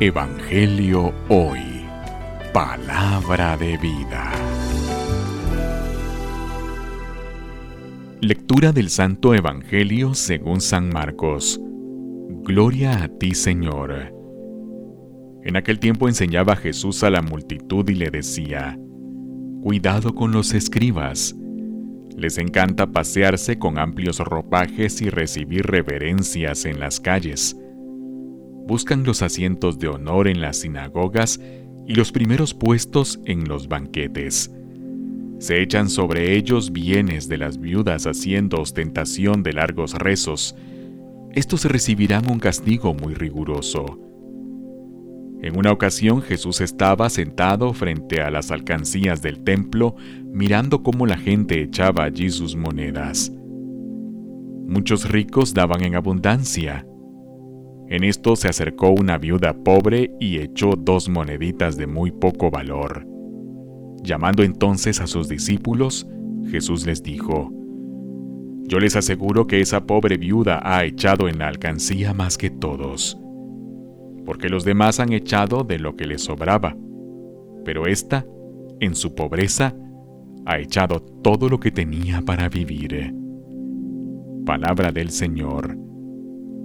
Evangelio Hoy. Palabra de vida. Lectura del Santo Evangelio según San Marcos. Gloria a ti, Señor. En aquel tiempo enseñaba Jesús a la multitud y le decía, Cuidado con los escribas. Les encanta pasearse con amplios ropajes y recibir reverencias en las calles buscan los asientos de honor en las sinagogas y los primeros puestos en los banquetes. Se echan sobre ellos bienes de las viudas haciendo ostentación de largos rezos. Estos recibirán un castigo muy riguroso. En una ocasión Jesús estaba sentado frente a las alcancías del templo mirando cómo la gente echaba allí sus monedas. Muchos ricos daban en abundancia, en esto se acercó una viuda pobre y echó dos moneditas de muy poco valor. Llamando entonces a sus discípulos, Jesús les dijo, Yo les aseguro que esa pobre viuda ha echado en la alcancía más que todos, porque los demás han echado de lo que les sobraba, pero ésta, en su pobreza, ha echado todo lo que tenía para vivir. Palabra del Señor.